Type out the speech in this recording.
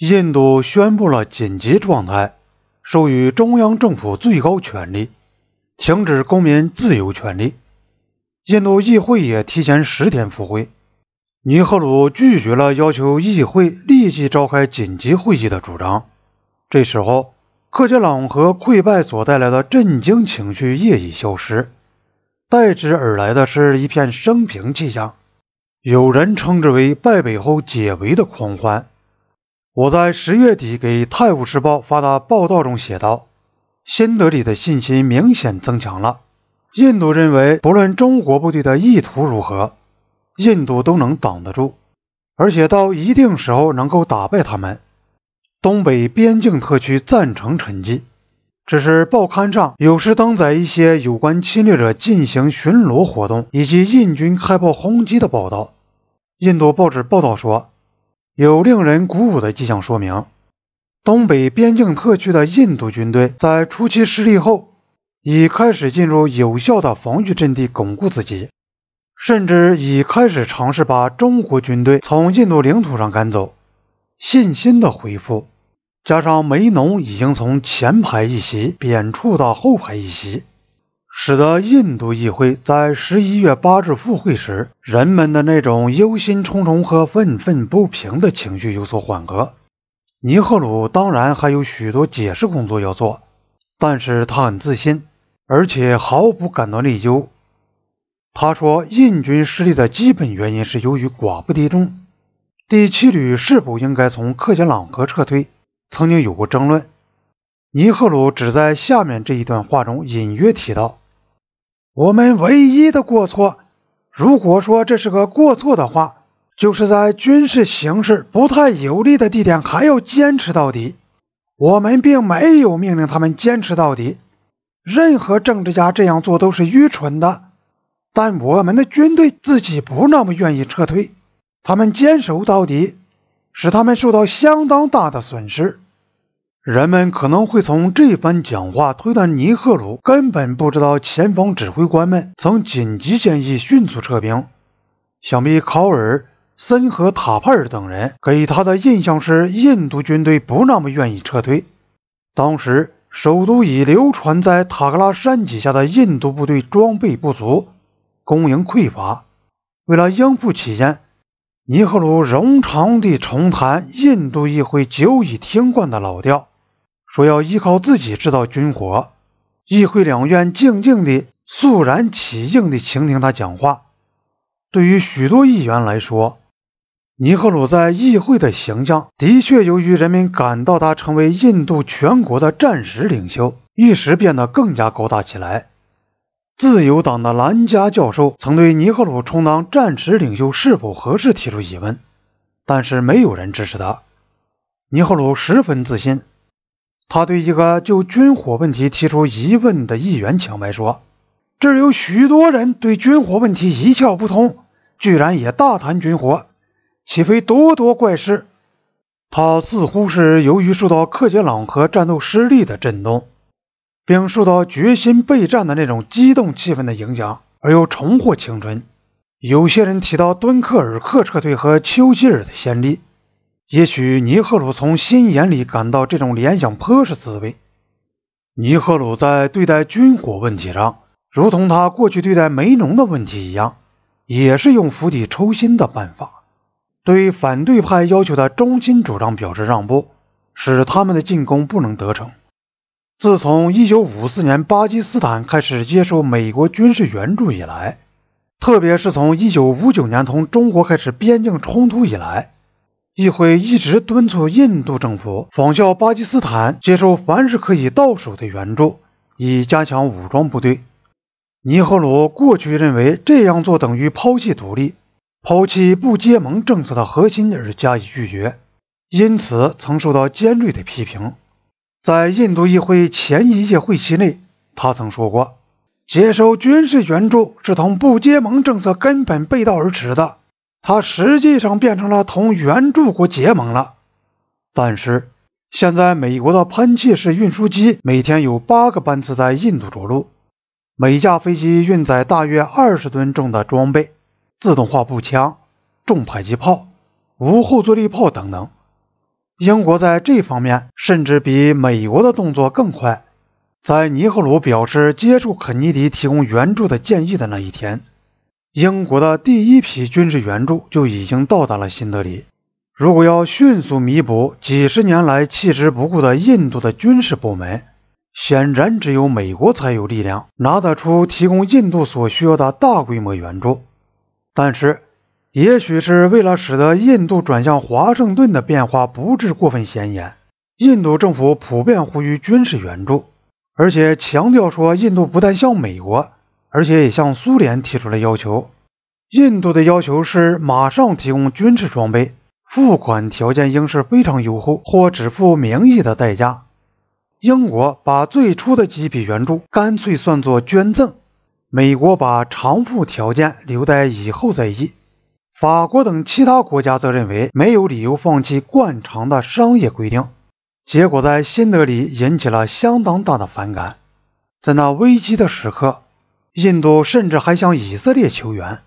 印度宣布了紧急状态，授予中央政府最高权力，停止公民自由权利。印度议会也提前十天复会。尼赫鲁拒绝了要求议会立即召开紧急会议的主张。这时候，克杰朗和溃败所带来的震惊情绪业已消失，代之而来的是一片生平气象。有人称之为败北后解围的狂欢。我在十月底给《泰晤士报》发的报道中写道：“新德里的信心明显增强了。印度认为，不论中国部队的意图如何。”印度都能挡得住，而且到一定时候能够打败他们。东北边境特区赞成沉寂，只是报刊上有时登载一些有关侵略者进行巡逻活动以及印军开炮轰击的报道。印度报纸报道说，有令人鼓舞的迹象说明，东北边境特区的印度军队在初期失利后，已开始进入有效的防御阵地，巩固自己。甚至已开始尝试把中国军队从印度领土上赶走。信心的恢复，加上梅农已经从前排一席贬黜到后排一席，使得印度议会在十一月八日复会时，人们的那种忧心忡忡和愤愤不平的情绪有所缓和。尼赫鲁当然还有许多解释工作要做，但是他很自信，而且毫不感到内疚。他说，印军失利的基本原因是由于寡不敌众。第七旅是否应该从克杰朗河撤退，曾经有过争论。尼赫鲁只在下面这一段话中隐约提到：“我们唯一的过错，如果说这是个过错的话，就是在军事形势不太有利的地点还要坚持到底。我们并没有命令他们坚持到底，任何政治家这样做都是愚蠢的。”但我们的军队自己不那么愿意撤退，他们坚守到底，使他们受到相当大的损失。人们可能会从这番讲话推断，尼赫鲁根本不知道前方指挥官们曾紧急建议迅速撤兵。想必考尔森和塔帕尔等人给他的印象是，印度军队不那么愿意撤退。当时首都已流传在塔克拉山脊下的印度部队装备不足。供应匮乏，为了应付起见，尼赫鲁冗长地重谈印度议会久已听惯的老调，说要依靠自己制造军火。议会两院静静地、肃然起敬地倾听他讲话。对于许多议员来说，尼赫鲁在议会的形象的确由于人们感到他成为印度全国的战时领袖，一时变得更加高大起来。自由党的兰加教授曾对尼赫鲁充当战时领袖是否合适提出疑问，但是没有人支持他。尼赫鲁十分自信，他对一个就军火问题提出疑问的议员抢白说：“这儿有许多人对军火问题一窍不通，居然也大谈军火，岂非多多怪事？”他似乎是由于受到克杰朗河战斗失利的震动。并受到决心备战的那种激动气氛的影响，而又重获青春。有些人提到敦刻尔克撤退和丘吉尔的先例，也许尼赫鲁从心眼里感到这种联想颇是滋味。尼赫鲁在对待军火问题上，如同他过去对待梅农的问题一样，也是用釜底抽薪的办法，对反对派要求的中心主张表示让步，使他们的进攻不能得逞。自从1954年巴基斯坦开始接受美国军事援助以来，特别是从1959年同中国开始边境冲突以来，议会一直敦促印度政府仿效巴基斯坦接受凡是可以到手的援助，以加强武装部队。尼赫鲁过去认为这样做等于抛弃独立、抛弃不结盟政策的核心而加以拒绝，因此曾受到尖锐的批评。在印度议会前一届会期内，他曾说过，接受军事援助是同不结盟政策根本背道而驰的。他实际上变成了同援助国结盟了。但是现在，美国的喷气式运输机每天有八个班次在印度着陆，每架飞机运载大约二十吨重的装备，自动化步枪、重迫击炮、无后坐力炮等等。英国在这方面甚至比美国的动作更快。在尼赫鲁表示接受肯尼迪提供援助的建议的那一天，英国的第一批军事援助就已经到达了新德里。如果要迅速弥补几十年来弃之不顾的印度的军事部门，显然只有美国才有力量拿得出提供印度所需要的大规模援助。但是，也许是为了使得印度转向华盛顿的变化不致过分显眼，印度政府普遍呼吁军事援助，而且强调说，印度不但向美国，而且也向苏联提出了要求。印度的要求是马上提供军事装备，付款条件应是非常优厚或只付名义的代价。英国把最初的几笔援助干脆算作捐赠，美国把偿付条件留待以后再议。法国等其他国家则认为没有理由放弃惯常的商业规定，结果在新德里引起了相当大的反感。在那危机的时刻，印度甚至还向以色列求援。